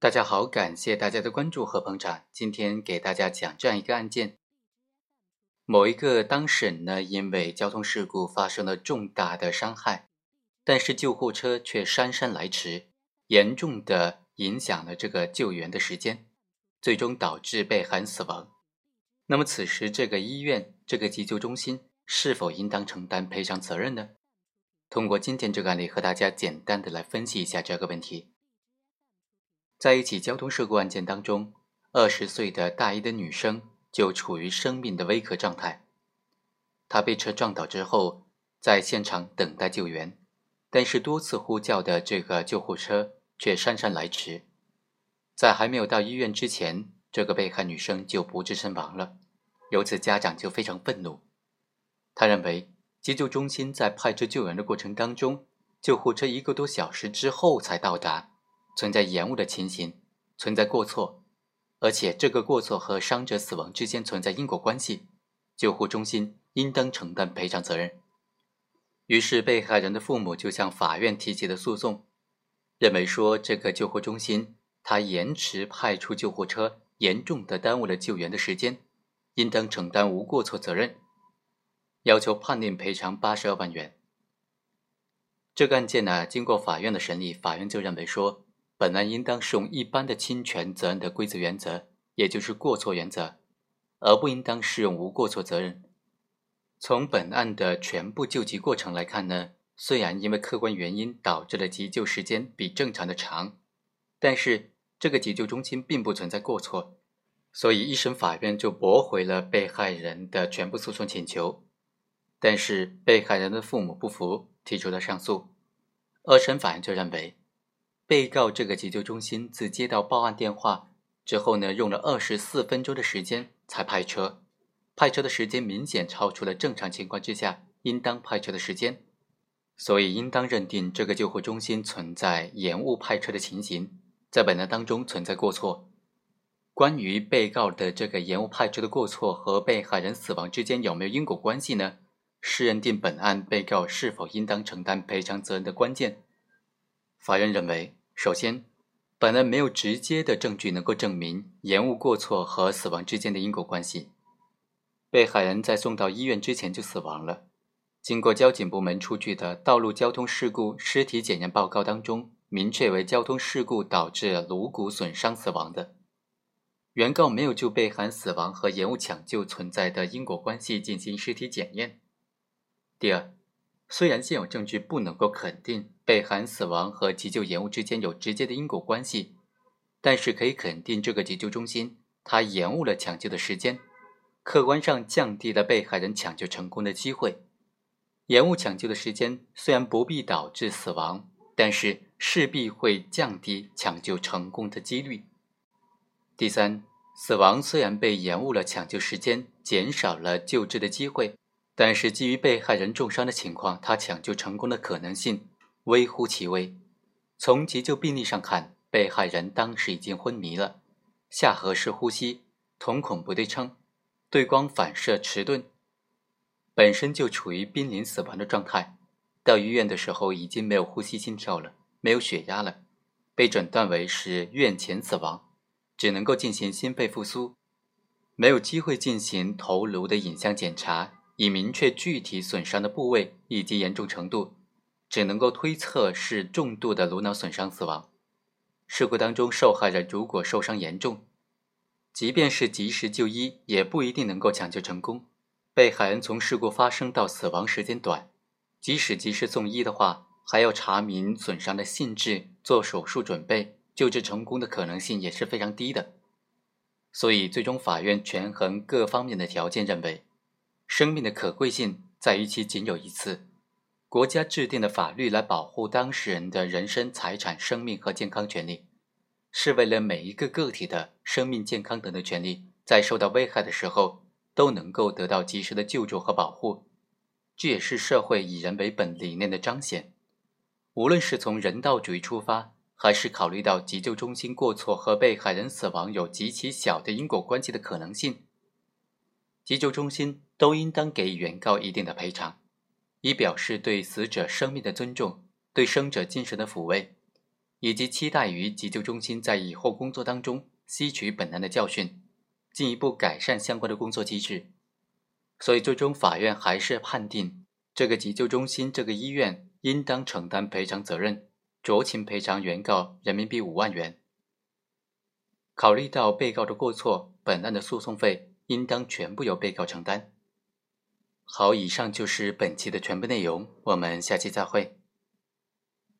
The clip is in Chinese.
大家好，感谢大家的关注和捧场。今天给大家讲这样一个案件：某一个当事人呢，因为交通事故发生了重大的伤害，但是救护车却姗姗来迟，严重的影响了这个救援的时间，最终导致被害人死亡。那么此时这个医院、这个急救中心是否应当承担赔偿责任呢？通过今天这个案例，和大家简单的来分析一下这个问题。在一起交通事故案件当中，二十岁的大一的女生就处于生命的危壳状态。她被车撞倒之后，在现场等待救援，但是多次呼叫的这个救护车却姗姗来迟。在还没有到医院之前，这个被害女生就不治身亡了。由此，家长就非常愤怒。他认为急救中心在派车救援的过程当中，救护车一个多小时之后才到达。存在延误的情形，存在过错，而且这个过错和伤者死亡之间存在因果关系，救护中心应当承担赔偿责任。于是，被害人的父母就向法院提起了诉讼，认为说这个救护中心他延迟派出救护车，严重的耽误了救援的时间，应当承担无过错责任，要求判令赔偿八十二万元。这个案件呢，经过法院的审理，法院就认为说。本案应当适用一般的侵权责任的规则原则，也就是过错原则，而不应当适用无过错责任。从本案的全部救急过程来看呢，虽然因为客观原因导致了急救时间比正常的长，但是这个急救中心并不存在过错，所以一审法院就驳回了被害人的全部诉讼请求。但是被害人的父母不服，提出了上诉，二审法院就认为。被告这个急救中心自接到报案电话之后呢，用了二十四分钟的时间才派车，派车的时间明显超出了正常情况之下应当派车的时间，所以应当认定这个救护中心存在延误派车的情形，在本案当中存在过错。关于被告的这个延误派车的过错和被害人死亡之间有没有因果关系呢？是认定本案被告是否应当承担赔偿责任的关键。法院认为。首先，本案没有直接的证据能够证明延误过错和死亡之间的因果关系。被害人在送到医院之前就死亡了。经过交警部门出具的道路交通事故尸体检验报告当中，明确为交通事故导致颅骨损伤死亡的。原告没有就被害死亡和延误抢救存在的因果关系进行尸体检验。第二。虽然现有证据不能够肯定被害人死亡和急救延误之间有直接的因果关系，但是可以肯定这个急救中心它延误了抢救的时间，客观上降低了被害人抢救成功的机会。延误抢救的时间虽然不必导致死亡，但是势必会降低抢救成功的几率。第三，死亡虽然被延误了抢救时间，减少了救治的机会。但是，基于被害人重伤的情况，他抢救成功的可能性微乎其微。从急救病历上看，被害人当时已经昏迷了，下颌式呼吸，瞳孔不对称，对光反射迟钝，本身就处于濒临死亡的状态。到医院的时候，已经没有呼吸、心跳了，没有血压了，被诊断为是院前死亡，只能够进行心肺复苏，没有机会进行头颅的影像检查。以明确具体损伤的部位以及严重程度，只能够推测是重度的颅脑损伤死亡。事故当中，受害人如果受伤严重，即便是及时就医，也不一定能够抢救成功。被害人从事故发生到死亡时间短，即使及时送医的话，还要查明损伤的性质、做手术准备，救治成功的可能性也是非常低的。所以，最终法院权衡各方面的条件，认为。生命的可贵性在于其仅有一次。国家制定的法律来保护当事人的人身、财产、生命和健康权利，是为了每一个个体的生命、健康等的权利在受到危害的时候都能够得到及时的救助和保护。这也是社会以人为本理念的彰显。无论是从人道主义出发，还是考虑到急救中心过错和被害人死亡有极其小的因果关系的可能性。急救中心都应当给予原告一定的赔偿，以表示对死者生命的尊重，对生者精神的抚慰。以及期待于急救中心在以后工作当中吸取本案的教训，进一步改善相关的工作机制。所以，最终法院还是判定这个急救中心、这个医院应当承担赔偿责任，酌情赔偿原告人民币五万元。考虑到被告的过错，本案的诉讼费应当全部由被告承担。好，以上就是本期的全部内容，我们下期再会。